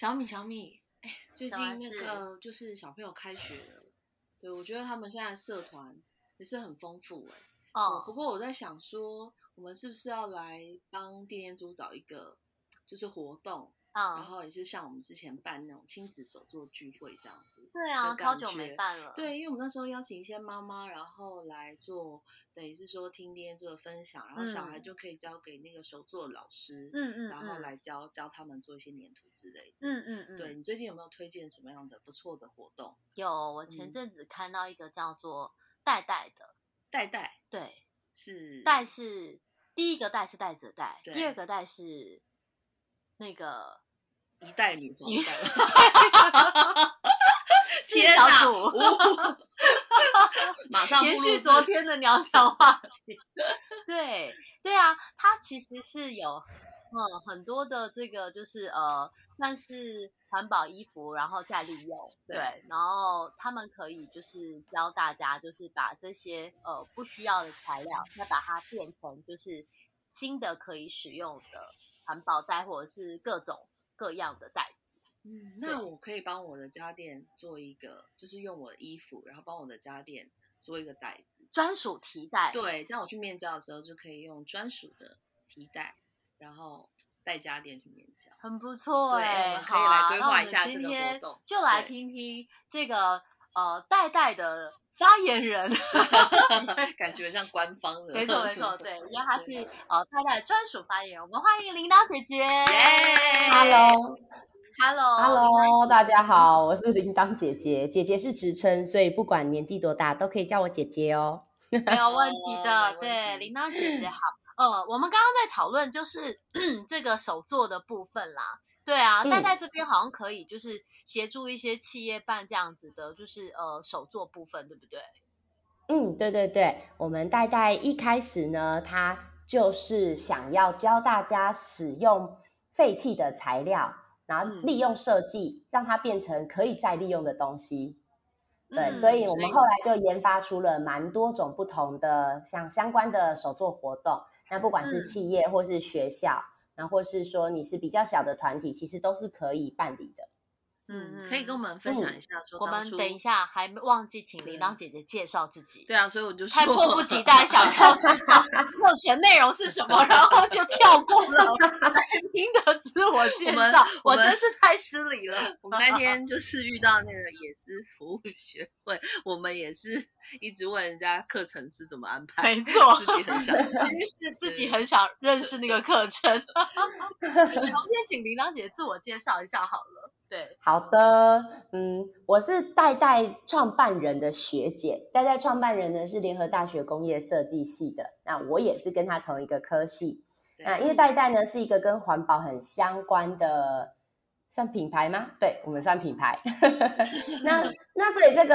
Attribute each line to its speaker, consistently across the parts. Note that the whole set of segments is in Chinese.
Speaker 1: 小米，小米，哎，最近那个就是小朋友开学了，对我觉得他们现在社团也是很丰富哎。哦，不过我在想说，我们是不是要来帮电电组找一个就是活动，啊，然后也是像我们之前办那种亲子手作聚会这样子。
Speaker 2: 对啊，超久没办了。
Speaker 1: 对，因为我们那时候邀请一些妈妈，然后来做，等于是说听电电组的分享，然后小孩就可以交给那个手作老师，嗯嗯，然后来教教他们做一些粘土之类的。嗯嗯嗯。对你最近有没有推荐什么样的不错的活动？
Speaker 2: 有，我前阵子看到一个叫做代代的。
Speaker 1: 代代
Speaker 2: 对
Speaker 1: 是
Speaker 2: 代是第一个代是袋子的代，第二个代是那个
Speaker 1: 一代女皇代。
Speaker 2: 天哪！
Speaker 1: 马上
Speaker 2: 延续昨天的鸟鸟话题。对对啊，它其实是有。嗯，很多的这个就是呃，算是环保衣服，然后再利用，对，然后他们可以就是教大家，就是把这些呃不需要的材料，再把它变成就是新的可以使用的环保袋，或者是各种各样的袋子。
Speaker 1: 嗯，那我可以帮我的家电做一个，就是用我的衣服，然后帮我的家电做一个袋子，
Speaker 2: 专属提袋。
Speaker 1: 对，这样我去面交的时候就可以用专属的提袋。然后带家电去面交，
Speaker 2: 很不错哎，
Speaker 1: 可以来规划一下这个
Speaker 2: 活动。就来听听这个呃代代的发言人，
Speaker 1: 感觉像官方的。
Speaker 2: 没错没错，对，因为他是呃代代专属发言人，我们欢迎铃铛姐姐。
Speaker 3: Hello，Hello，Hello，大家好，我是铃铛姐姐，姐姐是职称，所以不管年纪多大都可以叫我姐姐哦。
Speaker 2: 没有 问题的，对，铃铛姐姐好。呃，我们刚刚在讨论就是 这个手作的部分啦，对啊，戴戴这边好像可以就是协助一些企业办这样子的，就是呃手作部分，对不对？
Speaker 3: 嗯，对对对，我们代代一开始呢，他就是想要教大家使用废弃的材料，然后利用设计让它变成可以再利用的东西。对，所以我们后来就研发出了蛮多种不同的像相关的手作活动。那不管是企业或是学校，那或是说你是比较小的团体，其实都是可以办理的。
Speaker 1: 嗯，可以跟我们分享一下说，
Speaker 2: 我们等一下还忘记请铃铛姐姐介绍自己。
Speaker 1: 对啊，所以我就
Speaker 2: 太迫不及待想要知道目前内容是什么，然后就跳过了来宾的自我介绍，我真是太失礼了。
Speaker 1: 我们那天就是遇到那个也是服务学会，我们也是一直问人家课程是怎么安排，
Speaker 2: 没错，
Speaker 1: 自己很想，其
Speaker 2: 实是自己很想认识那个课程。我们先请铃铛姐姐自我介绍一下好了。对，
Speaker 3: 好的，嗯，我是代代创办人的学姐，代代创办人呢是联合大学工业设计系的，那我也是跟他同一个科系，那因为代代呢是一个跟环保很相关的，算品牌吗？对，我们算品牌，那 那所以这个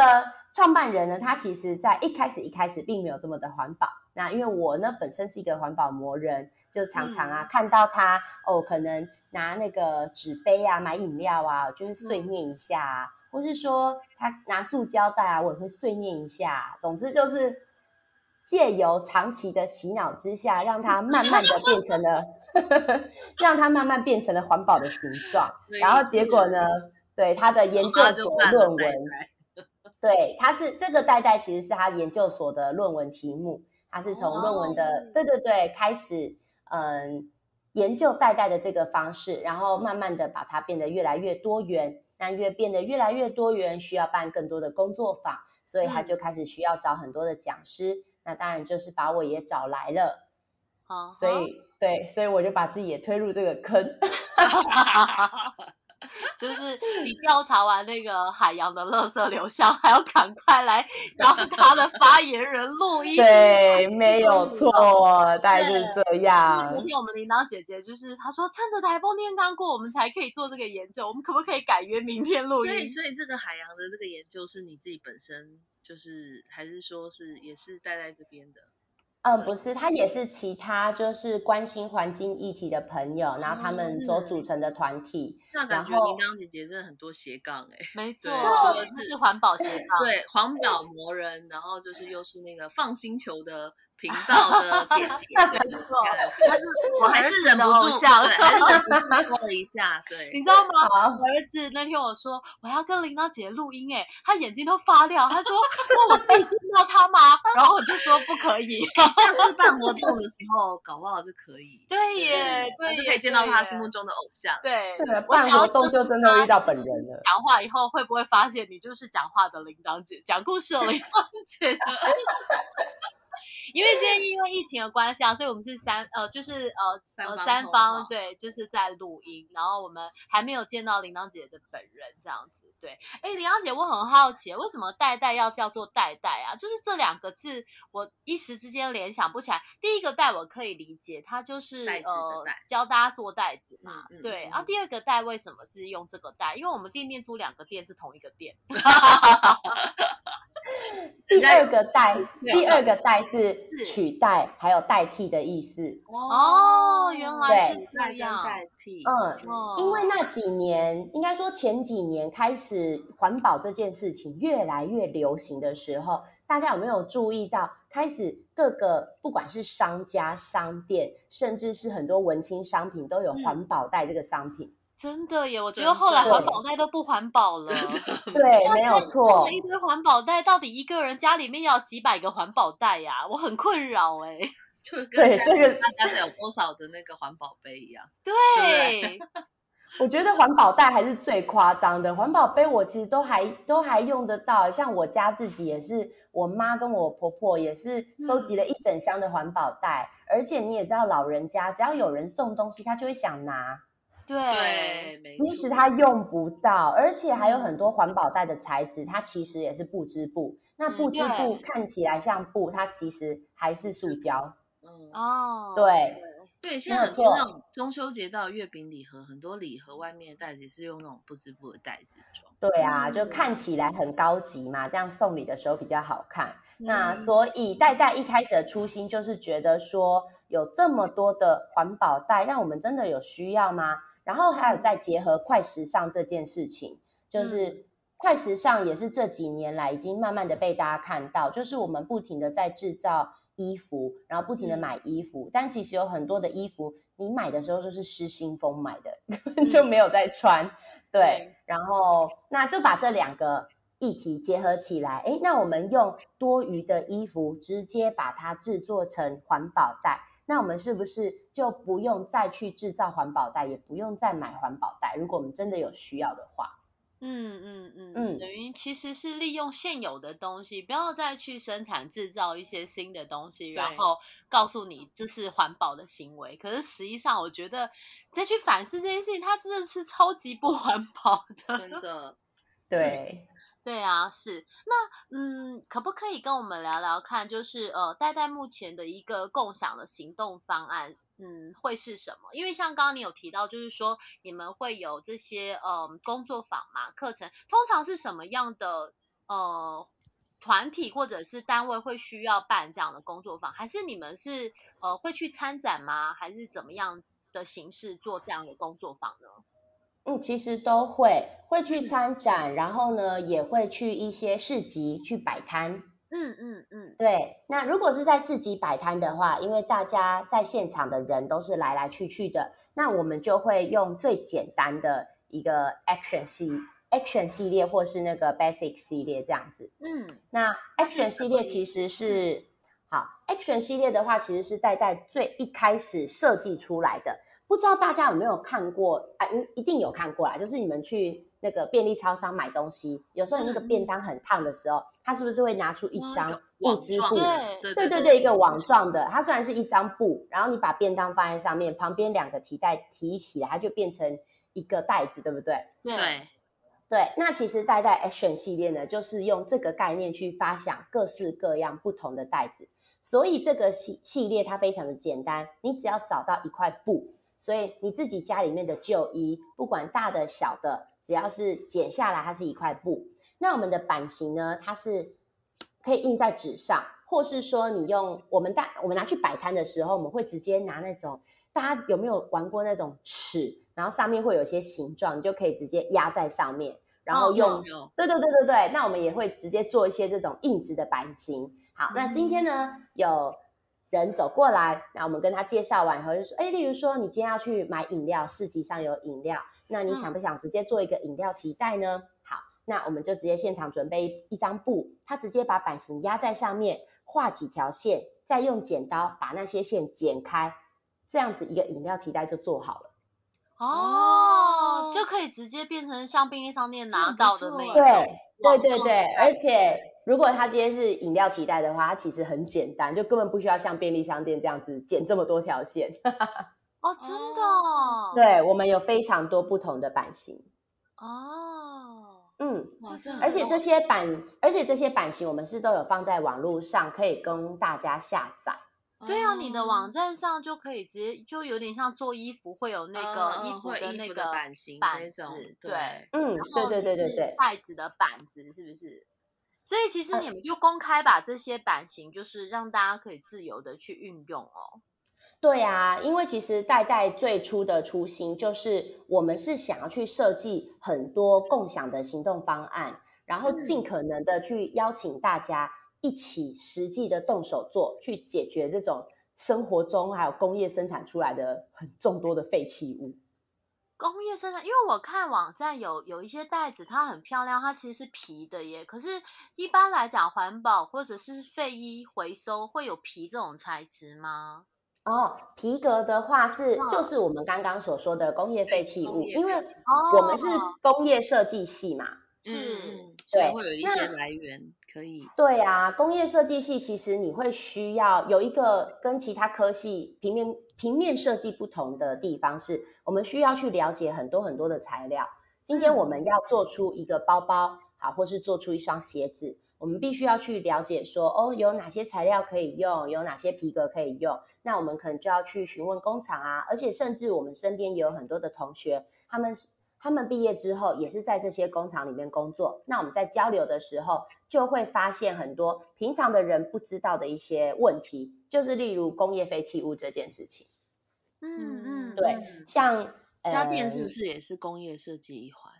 Speaker 3: 创办人呢，他其实在一开始一开始并没有这么的环保，那因为我呢本身是一个环保魔人，就常常啊看到他哦可能。拿那个纸杯啊，买饮料啊，就会碎念一下啊，或是说他拿塑胶袋啊，我也会碎念一下。总之就是借由长期的洗脑之下，让他慢慢的变成了，让他慢慢变成了环保的形状。然后结果呢，对他的研究所论文，对，他是这个袋袋其实是他研究所的论文题目，他是从论文的对对对开始，嗯。研究代代的这个方式，然后慢慢的把它变得越来越多元。那越变得越来越多元，需要办更多的工作坊，所以他就开始需要找很多的讲师。那当然就是把我也找来了。好，所以对，所以我就把自己也推入这个坑。
Speaker 2: 就是你调查完那个海洋的垃圾流向，还要赶快来当他的发言人录音。
Speaker 3: 对，没有错，大概就是这样。
Speaker 2: 昨天我们领导姐姐就是她说，趁着台风天刚过，我们才可以做这个研究。我们可不可以改约明天录
Speaker 1: 音？所以，所以这个海洋的这个研究是你自己本身就是，还是说是也是待在这边的？
Speaker 3: 嗯，不是，他也是其他就是关心环境议题的朋友，然后他们所组成的团体。
Speaker 1: 那感觉铃铛姐姐真的很多斜杠哎。
Speaker 2: 没错，她是环保斜 杠。
Speaker 1: 对，环保魔人，然后就是又是那个放星球的。频道的姐 姐，没错，我还是忍不住，对，还是忍不住说了一下，对，
Speaker 2: 你知道吗？我儿子那天我说我要跟铃铛姐录音，哎，他眼睛都发亮，他说那我可以见到他吗？然后我就说不可以，
Speaker 1: 下次办活动的时候搞不好就可以，
Speaker 2: 对耶，对，
Speaker 1: 就可以见到他心目中的偶像，
Speaker 2: 对，
Speaker 3: 办活动就真的遇到本人了。
Speaker 2: 讲话以后会不会发现你就是讲话的铃铛姐，讲故事的铃铛姐？因为今天因为疫情的关系啊，所以我们是三呃就是呃呃三方对，就是在录音，然后我们还没有见到铃铛姐的本人这样子。对，哎，林阳姐，我很好奇，为什么代代要叫做代代啊？就是这两个字，我一时之间联想不起来。第一个代我可以理解，它就是呃教大家做袋子嘛，对。然后第二个代为什么是用这个代？因为我们店面租两个店是同一个店。
Speaker 3: 第二个代，第二个代是取代还有代替的意思。
Speaker 2: 哦，原来是这样。
Speaker 1: 代替。
Speaker 3: 嗯，因为那几年，应该说前几年开始环保这件事情越来越流行的时候，大家有没有注意到，开始各个不管是商家、商店，甚至是很多文青商品，都有环保袋这个商品。
Speaker 2: 真的耶，我觉得后来环保袋都不环保了。
Speaker 3: 对，没有错。
Speaker 2: 一堆环保袋，到底一个人家里面要几百个环保袋呀？我很困扰哎。
Speaker 1: 就跟这个大家是有多少的那个环保杯一样。
Speaker 2: 对。
Speaker 3: 我觉得环保袋还是最夸张的，环保杯我其实都还都还用得到，像我家自己也是，我妈跟我婆婆也是收集了一整箱的环保袋，而且你也知道，老人家只要有人送东西，他就会想拿。
Speaker 2: 对，
Speaker 3: 即使它用不到，而且还有很多环保袋的材质，它其实也是布织布。那布织布看起来像布，它其实还是塑胶。
Speaker 2: 嗯哦，
Speaker 3: 对
Speaker 1: 对，现在很多那种中秋节到月饼礼盒，很多礼盒外面的袋子是用那种布织布的袋子装。
Speaker 3: 对啊，就看起来很高级嘛，这样送礼的时候比较好看。那所以袋袋一开始的初心就是觉得说，有这么多的环保袋，那我们真的有需要吗？然后还有再结合快时尚这件事情，就是快时尚也是这几年来已经慢慢的被大家看到，就是我们不停的在制造衣服，然后不停的买衣服，但其实有很多的衣服你买的时候就是失心疯买的，根本 就没有在穿，对，然后那就把这两个议题结合起来，诶，那我们用多余的衣服直接把它制作成环保袋。那我们是不是就不用再去制造环保袋，也不用再买环保袋？如果我们真的有需要的话，
Speaker 2: 嗯嗯嗯嗯，等于其实是利用现有的东西，不要再去生产制造一些新的东西，然后告诉你这是环保的行为。可是实际上，我觉得再去反思这件事情，它真的是超级不环保
Speaker 1: 的，真的，
Speaker 3: 对。
Speaker 2: 对啊，是那嗯，可不可以跟我们聊聊看，就是呃，代代目前的一个共享的行动方案，嗯，会是什么？因为像刚刚你有提到，就是说你们会有这些呃工作坊嘛，课程，通常是什么样的呃团体或者是单位会需要办这样的工作坊？还是你们是呃会去参展吗？还是怎么样的形式做这样的工作坊呢？
Speaker 3: 嗯，其实都会会去参展，然后呢，也会去一些市集去摆摊。
Speaker 2: 嗯嗯嗯，
Speaker 3: 对。那如果是在市集摆摊的话，因为大家在现场的人都是来来去去的，那我们就会用最简单的一个 action 系 action 系列，或是那个 basic 系列这样子。
Speaker 2: 嗯，
Speaker 3: 那 action 系列其实是好 action 系列的话，其实是代代最一开始设计出来的。不知道大家有没有看过啊？一一定有看过啦，就是你们去那个便利超商买东西，有时候你那个便当很烫的时候，他是不是会拿出一张布织布？
Speaker 1: 对
Speaker 3: 对对对，一个网状的，它虽然是一张布，然后你把便当放在上面，旁边两个提袋提起来，它就变成一个袋子，对不对？
Speaker 1: 对。
Speaker 3: 对，那其实代代 Action 系列呢，就是用这个概念去发想各式各样不同的袋子，所以这个系系列它非常的简单，你只要找到一块布，所以你自己家里面的旧衣，不管大的小的，只要是剪下来，它是一块布。那我们的版型呢，它是可以印在纸上，或是说你用我们大我们拿去摆摊的时候，我们会直接拿那种，大家有没有玩过那种尺？然后上面会有一些形状，你就可以直接压在上面，然后用，对对对对对，那我们也会直接做一些这种硬质的版型。好，那今天呢有人走过来，那我们跟他介绍完以后就说，哎，例如说你今天要去买饮料，市集上有饮料，那你想不想直接做一个饮料提袋呢？好，那我们就直接现场准备一张布，他直接把版型压在上面，画几条线，再用剪刀把那些线剪开，这样子一个饮料提袋就做好了。
Speaker 2: 哦，就可以直接变成像便利商店拿到的那
Speaker 3: 种。对对对对，而且如果它今天是饮料提袋的话，它其实很简单，就根本不需要像便利商店这样子剪这么多条线。
Speaker 2: 哦，真的？
Speaker 3: 对，我们有非常多不同的版型。
Speaker 2: 哦，
Speaker 3: 嗯，哇，这而且这些版，而且这些版型我们是都有放在网络上，可以供大家下载。
Speaker 2: 对啊，你的网站上就可以直接，就有点像做衣服会有那个衣服
Speaker 1: 的
Speaker 2: 那个
Speaker 1: 版型
Speaker 2: 板
Speaker 1: 子，
Speaker 2: 对，
Speaker 3: 嗯，对对对对对，
Speaker 2: 袋子的板子是不是？所以其实你们就公开把这些版型，就是让大家可以自由的去运用哦。
Speaker 3: 对啊，因为其实代代最初的初心就是我们是想要去设计很多共享的行动方案，然后尽可能的去邀请大家。一起实际的动手做，去解决这种生活中还有工业生产出来的很众多的废弃物。
Speaker 2: 工业生产，因为我看网站有有一些袋子，它很漂亮，它其实是皮的耶。可是，一般来讲，环保或者是废衣回收会有皮这种材质吗？
Speaker 3: 哦，皮革的话是就是我们刚刚所说的工业废弃物，因为我们是工业设计系嘛。
Speaker 2: 是，
Speaker 1: 所以会有一些来源可以。
Speaker 3: 对啊，工业设计系其实你会需要有一个跟其他科系平面平面设计不同的地方，是我们需要去了解很多很多的材料。今天我们要做出一个包包，好，或是做出一双鞋子，我们必须要去了解说，哦，有哪些材料可以用，有哪些皮革可以用，那我们可能就要去询问工厂啊，而且甚至我们身边也有很多的同学，他们是。他们毕业之后也是在这些工厂里面工作，那我们在交流的时候就会发现很多平常的人不知道的一些问题，就是例如工业废弃物这件事情。
Speaker 2: 嗯嗯，
Speaker 3: 对，像
Speaker 1: 家电是不是也是工业设计一环？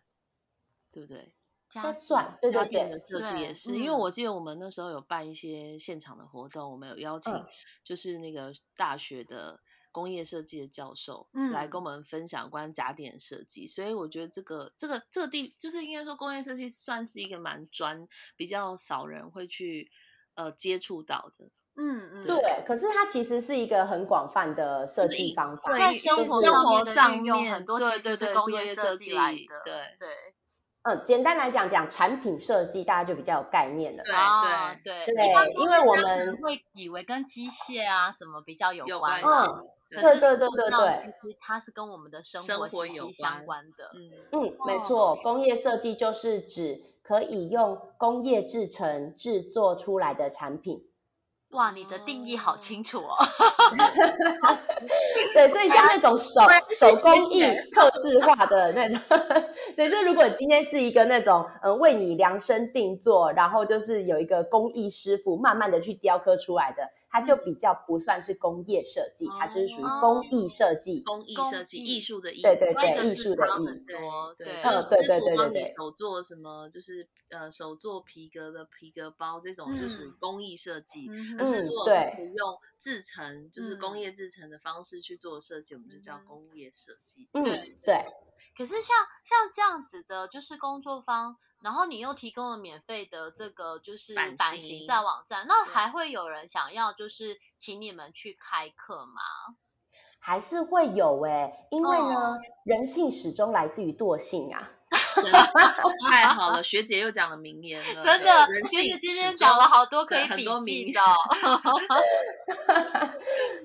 Speaker 1: 对不对？
Speaker 3: 家算，对对
Speaker 1: 对，的设计也是，因为我记得我们那时候有办一些现场的活动，我们有邀请就是那个大学的。工业设计的教授嗯来跟我们分享关于家电设计，所以我觉得这个这个这个地就是应该说工业设计算是一个蛮专，比较少人会去呃接触到的。
Speaker 2: 嗯嗯，
Speaker 3: 对。可是它其实是一个很广泛的设计方法，
Speaker 2: 在生活上面很多
Speaker 1: 其
Speaker 2: 实是工业设计来的。
Speaker 1: 对
Speaker 2: 对。
Speaker 3: 嗯，简单来讲讲产品设计，大家就比较有概念了。
Speaker 2: 对
Speaker 3: 对对，因为我们
Speaker 2: 会以为跟机械啊什么比较有
Speaker 1: 关
Speaker 3: 系。对对对对对，
Speaker 2: 其实它是跟我们的生活息息相关的。
Speaker 3: 嗯嗯，没错，工业设计就是指可以用工业制成制作出来的产品。
Speaker 2: 哇，你的定义好清楚哦。
Speaker 3: 对，所以像那种手手工艺、特制化的那种，对，就如果今天是一个那种，嗯，为你量身定做，然后就是有一个工艺师傅慢慢的去雕刻出来的。它就比较不算是工业设计，它就是属于工艺设计。
Speaker 1: 工艺设计，艺术的艺。
Speaker 3: 对对对，艺术的艺。
Speaker 1: 对，
Speaker 3: 就是师傅帮
Speaker 1: 你手做什么，就是呃手做皮革的皮革包这种，就属于工艺设计。可是如果是不用制成，就是工业制成的方式去做设计，我们就叫工业设计。
Speaker 3: 对对。
Speaker 2: 可是像像这样子的，就是工作方。然后你又提供了免费的这个就是版型在网站，那还会有人想要就是请你们去开课吗？
Speaker 3: 还是会有哎，因为呢，人性始终来自于惰性啊。
Speaker 1: 太好了，学姐又讲了名言了，
Speaker 2: 真的，学姐今天讲了好多可以笔记的。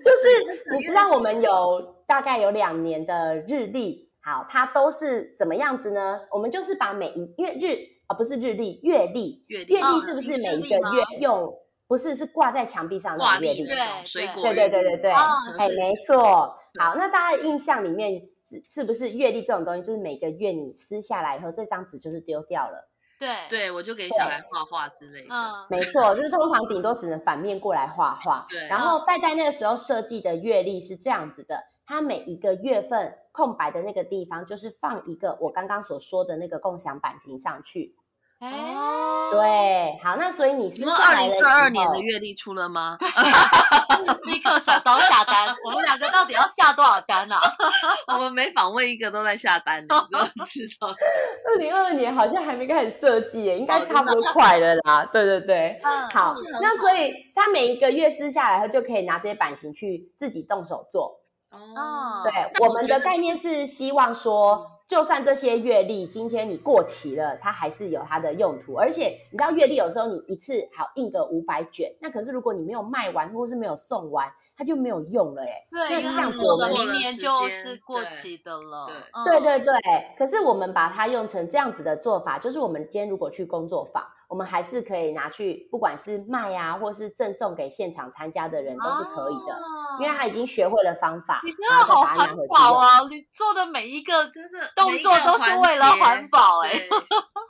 Speaker 3: 就是你知道我们有大概有两年的日历，好，它都是怎么样子呢？我们就是把每一月日啊，不是日历，月历，月历是不是每一个月用？不是，是挂在墙壁上的月历，
Speaker 1: 对，水果，
Speaker 3: 对对对对对，哎，没错。好，那大家印象里面是是不是月历这种东西，就是每个月你撕下来以后，这张纸就是丢掉了。
Speaker 2: 对，
Speaker 1: 对我就给小孩画画之类的。嗯，
Speaker 3: 没错，就是通常顶多只能反面过来画画。对。然后戴戴那个时候设计的月历是这样子的，它每一个月份空白的那个地方，就是放一个我刚刚所说的那个共享版型上去。哦，对，好，那所以你是二
Speaker 1: 零二二年的月历出了吗？
Speaker 2: 立刻手刀下单，我们两个到底要下多少单啊？
Speaker 1: 我们每访问一个都在下单，你都知道。
Speaker 3: 二零二二年好像还没开始设计耶，应该差不多快了啦。对对对，嗯好，那所以他每一个月撕下来后，就可以拿这些版型去自己动手做。哦，对，我们的概念是希望说。就算这些月历今天你过期了，它还是有它的用途。而且你知道月历有时候你一次好印个五百卷，那可是如果你没有卖完或是没有送完，它就没有用了哎。
Speaker 2: 对，那这样子我们明年就是过期的了。
Speaker 3: 对对对，可是我们把它用成这样子的做法，就是我们今天如果去工作坊。我们还是可以拿去，不管是卖啊，或是赠送给现场参加的人都是可以的，因为他已经学会了方法，然后再把它拿回去
Speaker 2: 啊！你做的每一个真的动作都是为了环保，哎，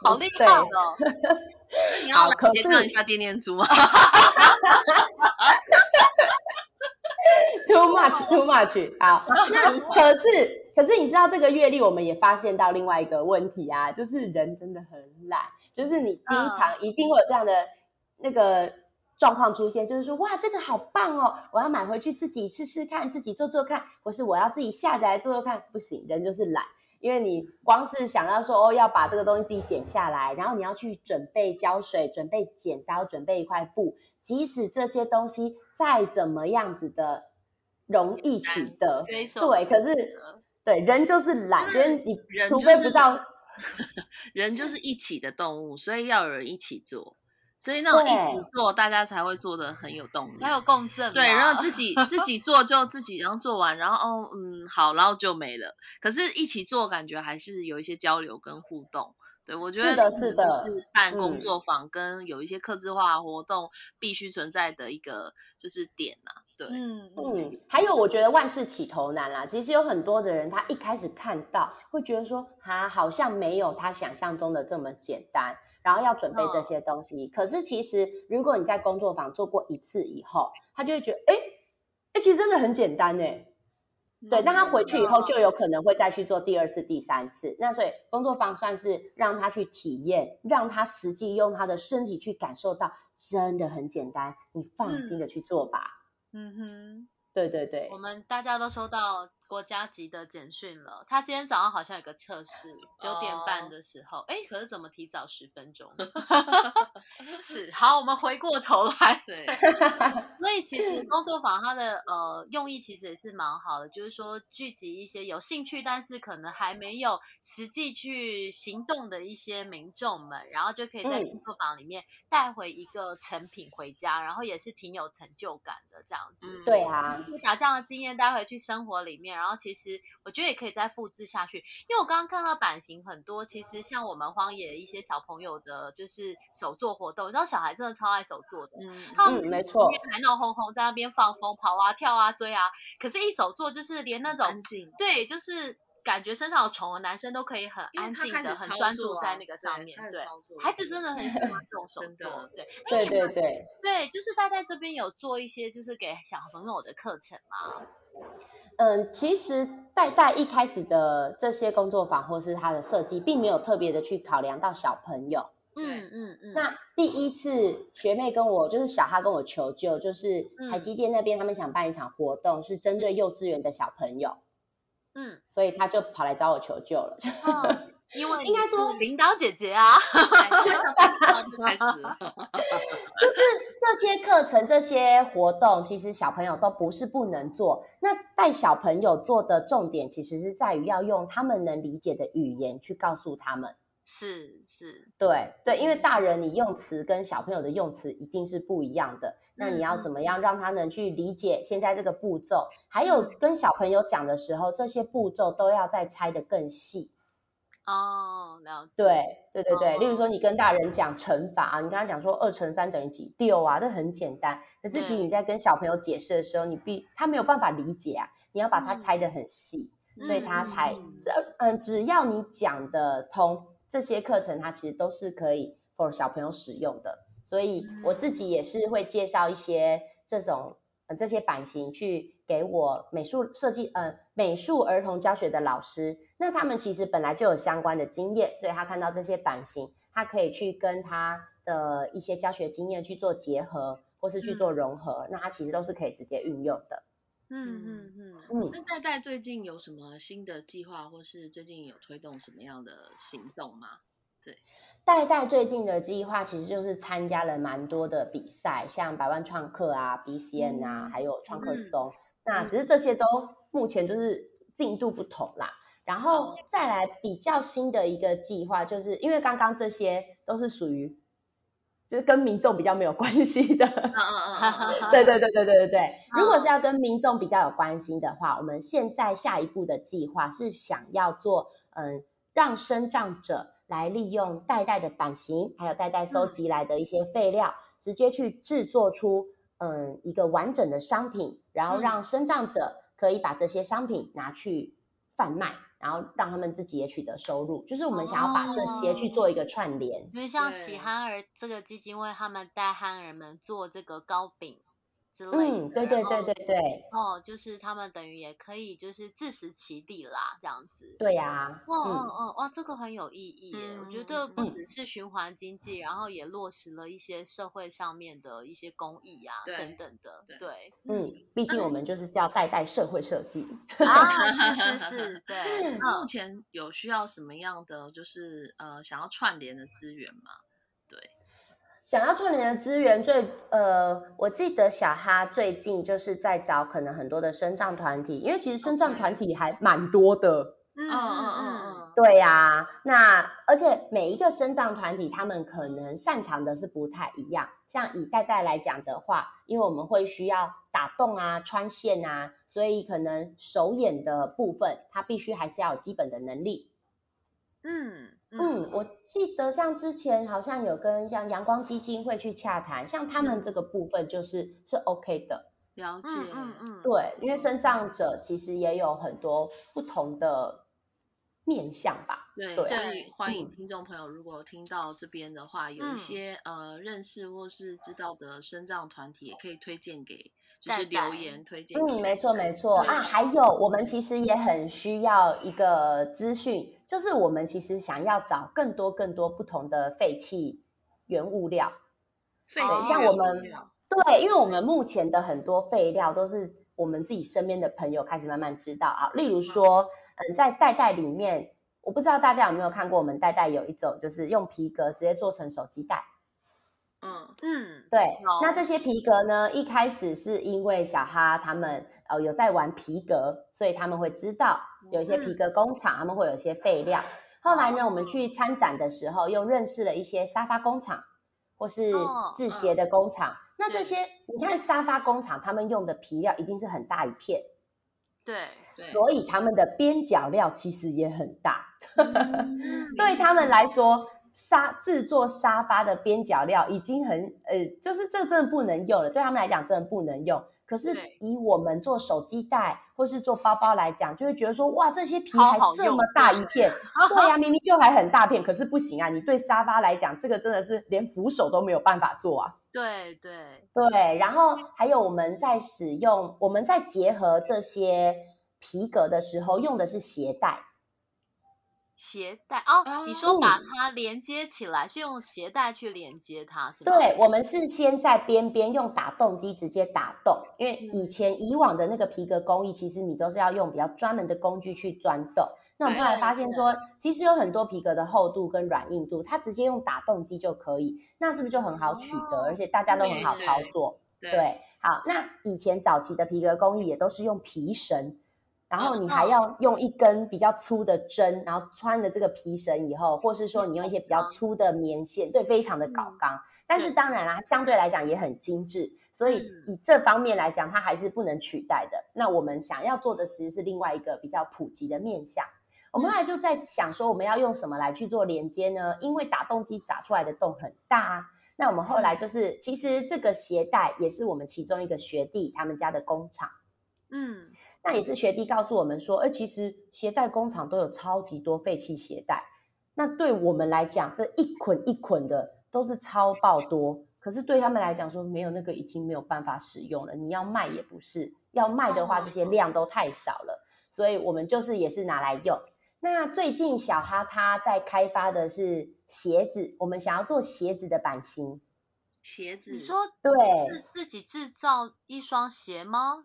Speaker 2: 好厉害哦！
Speaker 1: 你要来介绍一下电电猪吗
Speaker 3: ？Too much, too much。好，那可是，可是你知道这个阅历，我们也发现到另外一个问题啊，就是人真的很懒，就是你经常一定会有这样的那个状况出现，就是说，哇，这个好棒哦，我要买回去自己试试看，自己做做看，或是我要自己下载来做做看，不行，人就是懒，因为你光是想要说哦，要把这个东西自己剪下来，然后你要去准备胶水，准备剪刀，准备一块布，即使这些东西再怎么样子的。容易取得，对，可是对人就是懒，因为你除非不知道，
Speaker 1: 人就是一起的动物，所以要有人一起做，所以那种一起做，大家才会做的很有动力，
Speaker 2: 才有共振。
Speaker 1: 对，然后自己 自己做就自己，然后做完，然后哦嗯好，然后就没了。可是一起做，感觉还是有一些交流跟互动。对，我觉得
Speaker 3: 是的，是的，
Speaker 1: 是办工作坊跟有一些客制化活动必须存在的一个就是点呐。对，嗯
Speaker 3: 嗯，还有我觉得万事起头难啦，其实有很多的人他一开始看到会觉得说，哈，好像没有他想象中的这么简单，然后要准备这些东西。可是其实如果你在工作坊做过一次以后，他就会觉得，哎，哎，其实真的很简单哎。对，那他回去以后就有可能会再去做第二次、第三次。那所以工作坊算是让他去体验，让他实际用他的身体去感受到，真的很简单，你放心的去做吧。嗯哼，对对对，
Speaker 2: 我们大家都收到。国家级的简讯了，他今天早上好像有个测试，九点半的时候，哎，可是怎么提早十分钟？是，好，我们回过头来，对，所以其实工作坊它的呃用意其实也是蛮好的，就是说聚集一些有兴趣但是可能还没有实际去行动的一些民众们，然后就可以在工作坊里面带回一个成品回家，然后也是挺有成就感的这样子。
Speaker 3: 对啊，
Speaker 2: 把这样的经验带回去生活里面。然后其实我觉得也可以再复制下去，因为我刚刚看到版型很多，其实像我们荒野一些小朋友的，就是手作活动，你知道小孩真的超爱手作的，
Speaker 3: 嗯，他们没错，
Speaker 2: 还闹哄哄在那边放风跑啊跳啊追啊，可是一手作就是连那种对，就是感觉身上有虫的男生都可以很安静的、很专注在那个上面，对，孩子真的很喜欢这种 手作，对，
Speaker 3: 对对对，
Speaker 2: 对，就是大在这边有做一些就是给小朋友的课程嘛。
Speaker 3: 嗯，其实代代一开始的这些工作坊或是它的设计，并没有特别的去考量到小朋友。嗯嗯嗯。那第一次学妹跟我，就是小哈跟我求救，就是台积电那边他们想办一场活动，是针对幼稚园的小朋友。嗯。所以他就跑来找我求救了。
Speaker 2: 因为 应该说领导姐姐啊，
Speaker 1: 开始，
Speaker 3: 就是这些课程、这些活动，其实小朋友都不是不能做。那带小朋友做的重点，其实是在于要用他们能理解的语言去告诉他们。
Speaker 2: 是是，
Speaker 3: 对对，因为大人你用词跟小朋友的用词一定是不一样的，那你要怎么样让他能去理解现在这个步骤？还有跟小朋友讲的时候，这些步骤都要再拆得更细。
Speaker 2: 哦，了解。
Speaker 3: 对对对对，例如说你跟大人讲乘法啊，你跟他讲说二乘三等于几？六啊，这很简单。可是其实你在跟小朋友解释的时候，你必他没有办法理解啊，你要把它拆得很细，所以他才只嗯，只要你讲得通。这些课程它其实都是可以 for 小朋友使用的，所以我自己也是会介绍一些这种呃这些版型去给我美术设计呃美术儿童教学的老师，那他们其实本来就有相关的经验，所以他看到这些版型，他可以去跟他的一些教学经验去做结合，或是去做融合，那他其实都是可以直接运用的。
Speaker 1: 嗯嗯嗯。嗯，那戴戴最近有什么新的计划，或是最近有推动什么样的行动吗？对，
Speaker 3: 戴戴最近的计划其实就是参加了蛮多的比赛，像百万创客啊、BCN 啊，还有创客松，那只是这些都目前就是进度不同啦。然后再来比较新的一个计划，就是因为刚刚这些都是属于。就是跟民众比较没有关系的，嗯嗯嗯，对对对对对对对。如果是要跟民众比较有关系的话，我们现在下一步的计划是想要做，嗯，让生长者来利用袋袋的版型，还有袋袋收集来的一些废料，直接去制作出，嗯，一个完整的商品，然后让生长者可以把这些商品拿去贩卖。然后让他们自己也取得收入，就是我们想要把这些去做一个串联。
Speaker 2: 因为像喜憨儿这个基金会，他们带憨儿们做这个糕饼。嗯，
Speaker 3: 对对对对对。
Speaker 2: 哦，就是他们等于也可以就是自食其力啦，这样子。
Speaker 3: 对呀。
Speaker 2: 哇哦哦哇，这个很有意义耶！我觉得不只是循环经济，然后也落实了一些社会上面的一些公益啊等等的。对。
Speaker 3: 嗯，毕竟我们就是叫代代社会设计。
Speaker 2: 啊，是是是，对。
Speaker 1: 目前有需要什么样的就是呃想要串联的资源吗？对。
Speaker 3: 想要串联的资源，最呃，我记得小哈最近就是在找可能很多的生障团体，因为其实生障团体还蛮多的。嗯嗯嗯嗯。对呀，那而且每一个生障团体，他们可能擅长的是不太一样。像以代代来讲的话，因为我们会需要打洞啊、穿线啊，所以可能手眼的部分，它必须还是要有基本的能力。嗯。嗯，我记得像之前好像有跟像阳光基金会去洽谈，像他们这个部分就是是 OK 的。
Speaker 1: 了解，嗯
Speaker 3: 嗯，对，因为生长者其实也有很多不同的面向吧。
Speaker 1: 对，所以欢迎听众朋友如果听到这边的话，有一些呃认识或是知道的生长团体，也可以推荐给。就是留言推荐。
Speaker 3: 嗯，没错没错啊，还有我们其实也很需要一个资讯，就是我们其实想要找更多更多不同的废弃原物料。
Speaker 1: 废弃
Speaker 3: 像我们对，因为我们目前的很多废料都是我们自己身边的朋友开始慢慢知道啊，例如说，嗯，在袋袋里面，我不知道大家有没有看过，我们袋袋有一种就是用皮革直接做成手机袋。嗯嗯，对，那这些皮革呢？一开始是因为小哈他们呃有在玩皮革，所以他们会知道有一些皮革工厂，他们会有一些废料。后来呢，我们去参展的时候，又认识了一些沙发工厂或是制鞋的工厂。那这些你看沙发工厂，他们用的皮料一定是很大一片，
Speaker 2: 对，
Speaker 3: 所以他们的边角料其实也很大，对他们来说。沙制作沙发的边角料已经很呃，就是这真的不能用了，对他们来讲真的不能用。可是以我们做手机袋或是做包包来讲，就会觉得说哇，这些皮还这么大一片，对呀，明明就还很大片，可是不行啊。你对沙发来讲，这个真的是连扶手都没有办法做啊。
Speaker 2: 对对
Speaker 3: 对，然后还有我们在使用，我们在结合这些皮革的时候，用的是鞋带。
Speaker 2: 鞋带哦，你说把它连接起来，是用鞋带去连接它，是
Speaker 3: 吗？对，我们是先在边边用打洞机直接打洞，因为以前以往的那个皮革工艺，其实你都是要用比较专门的工具去钻洞。那我们后来发现说，其实有很多皮革的厚度跟软硬度，它直接用打洞机就可以，那是不是就很好取得，而且大家都很好操作？对，好，那以前早期的皮革工艺也都是用皮绳。然后你还要用一根比较粗的针，然后穿了这个皮绳以后，或是说你用一些比较粗的棉线，对，非常的搞刚。但是当然啦，相对来讲也很精致，所以以这方面来讲，它还是不能取代的。那我们想要做的其实是另外一个比较普及的面向。我们后来就在想说，我们要用什么来去做连接呢？因为打洞机打出来的洞很大啊，那我们后来就是，其实这个鞋带也是我们其中一个学弟他们家的工厂。嗯，那也是学弟告诉我们说，哎，其实鞋带工厂都有超级多废弃鞋带，那对我们来讲，这一捆一捆的都是超爆多，可是对他们来讲说，没有那个已经没有办法使用了，你要卖也不是，要卖的话，这些量都太少了，所以我们就是也是拿来用。那最近小哈他在开发的是鞋子，我们想要做鞋子的版型。
Speaker 1: 鞋子？
Speaker 2: 你说
Speaker 3: 对，
Speaker 2: 是自己制造一双鞋吗？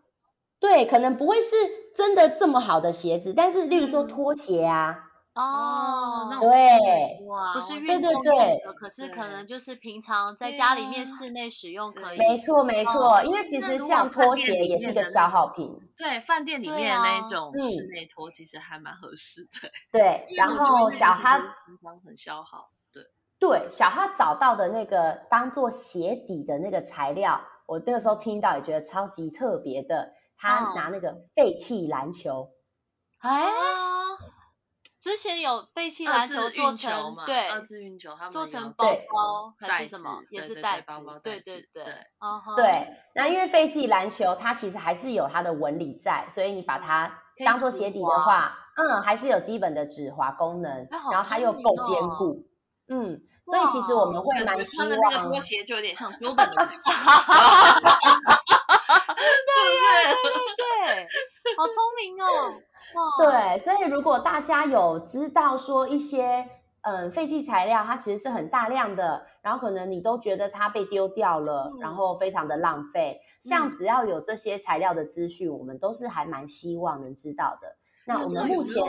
Speaker 3: 对，可能不会是真的这么好的鞋子，但是例如说拖鞋啊，
Speaker 2: 哦，
Speaker 3: 对，
Speaker 2: 不是运动用的，可是可能就是平常在家里面室内使用可以。
Speaker 3: 没错没错，因为其实像拖鞋也是个消耗品。
Speaker 1: 对，饭店里面那种室内拖其实还蛮合适的。
Speaker 3: 对，然后小哈
Speaker 1: 平常很消耗。对，
Speaker 3: 对，小哈找到的那个当做鞋底的那个材料，我那个时候听到也觉得超级特别的。他拿那个废弃篮球，
Speaker 2: 哎，之前有废弃篮球做成对
Speaker 1: 二次运球，他们
Speaker 2: 做成包包还是什么，也是袋子，对对对，
Speaker 3: 对。那因为废弃篮球它其实还是有它的纹理在，所以你把它当做鞋底的话，嗯，还是有基本的止滑功能，然后它又够坚固，嗯，所以其实我们会蛮希望
Speaker 1: 那个拖 鞋就有点像 Jordan 的。
Speaker 2: 对对好聪明哦！
Speaker 3: 对，所以如果大家有知道说一些嗯废弃材料，它其实是很大量的，然后可能你都觉得它被丢掉了，然后非常的浪费。像只要有这些材料的资讯，我们都是还蛮希望能知道的。那我们目前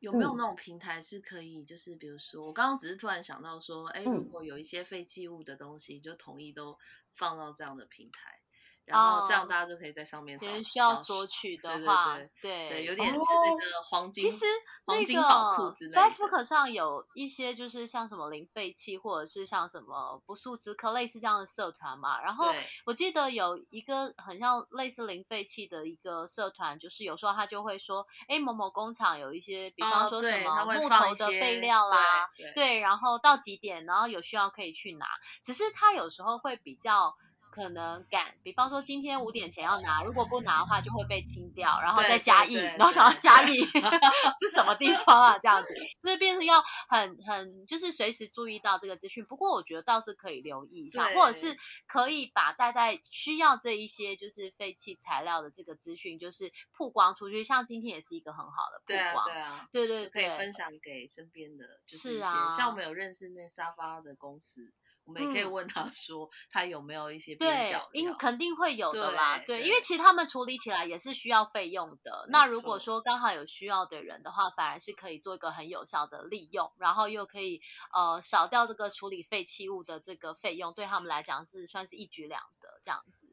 Speaker 1: 有没有那种平台是可以，就是比如说我刚刚只是突然想到说，哎，如果有一些废弃物的东西，就统一都放到这样的平台。然后这样大家就可以在上面找。
Speaker 2: 需要索取的话，
Speaker 1: 对对，有点是那个黄金，
Speaker 2: 其实
Speaker 1: 黄金宝库之类的。
Speaker 2: Facebook 上有一些就是像什么零废弃，或者是像什么不速之客类似这样的社团嘛。然后我记得有一个很像类似零废弃的一个社团，就是有时候他就会说，哎，某某工厂有一些，比方说什么木头的废料啦，对，然后到几点，然后有需要可以去拿。只是他有时候会比较。可能赶，比方说今天五点前要拿，如果不拿的话就会被清掉，然后再加一，然后想要加一，这什么地方啊？这样子，所以变成要很很就是随时注意到这个资讯。不过我觉得倒是可以留意一下，或者是可以把大概需要这一些就是废弃材料的这个资讯，就是曝光出去。像今天也是一个很好的曝光，
Speaker 1: 对啊，
Speaker 2: 对对
Speaker 1: 对，可以分享给身边的，就是一些像我们有认识那沙发的公司。我们也可以问他说，他有没有一些边角
Speaker 2: 因肯定会有的啦。对，因为其实他们处理起来也是需要费用的。那如果说刚好有需要的人的话，反而是可以做一个很有效的利用，然后又可以呃少掉这个处理废弃物的这个费用，对他们来讲是算是一举两得这样子。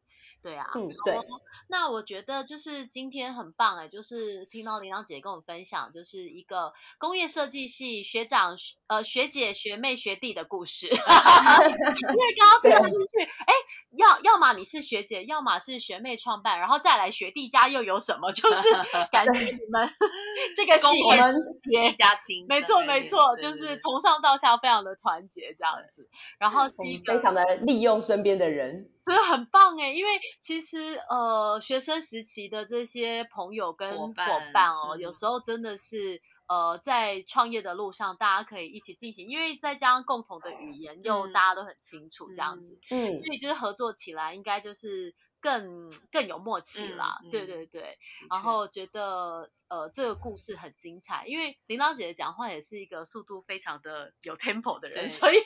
Speaker 2: 对啊，
Speaker 3: 嗯对。
Speaker 2: 那我觉得就是今天很棒哎，就是听到林郎姐跟我们分享，就是一个工业设计系学长呃学姐学妹学弟的故事。因为刚刚听进去，哎，要要么你是学姐，要么是学妹创办，然后再来学弟家又有什么？就是 感觉你们这个系
Speaker 1: 我们一家亲。
Speaker 2: 没错没错，就是从上到下非常的团结这样子，然后是一
Speaker 3: 个非常的利用身边的人。
Speaker 2: 真的很棒哎，因为其实呃学生时期的这些朋友跟伙伴哦，有时候真的是呃在创业的路上，大家可以一起进行，因为再加上共同的语言，又大家都很清楚这样子，嗯，所以就是合作起来应该就是更更有默契啦，对对对，然后觉得呃这个故事很精彩，因为铃铛姐姐讲话也是一个速度非常的有 tempo 的人，所以。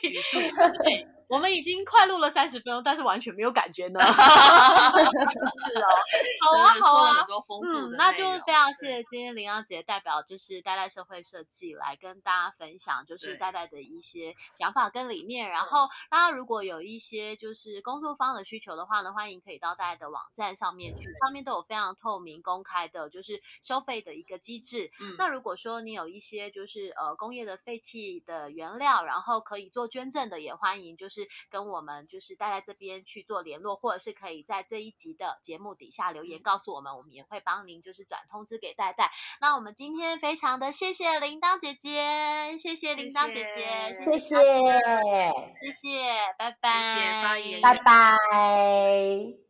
Speaker 2: 我们已经快录了三十分钟，但是完全没有感觉呢。是哦，好啊，好啊，嗯，那就非常谢谢今天林阳姐代表就是代代社会设计来跟大家分享，就是代代的一些想法跟理念。然后大家如果有一些就是工作方的需求的话呢，欢迎可以到代代的网站上面去，上面都有非常透明公开的，就是收费的一个机制。嗯，那如果说你有一些就是呃工业的废弃的原料，然后可以做捐赠的，也欢迎就是跟我们就是待在这边去做联络，或者是可以在这一集的节目底下留言告诉我们，我们也会帮您就是转通知给戴戴。那我们今天非常的谢谢铃铛姐姐，谢谢铃铛姐姐，
Speaker 3: 谢谢，
Speaker 2: 谢谢，拜拜，
Speaker 3: 拜拜。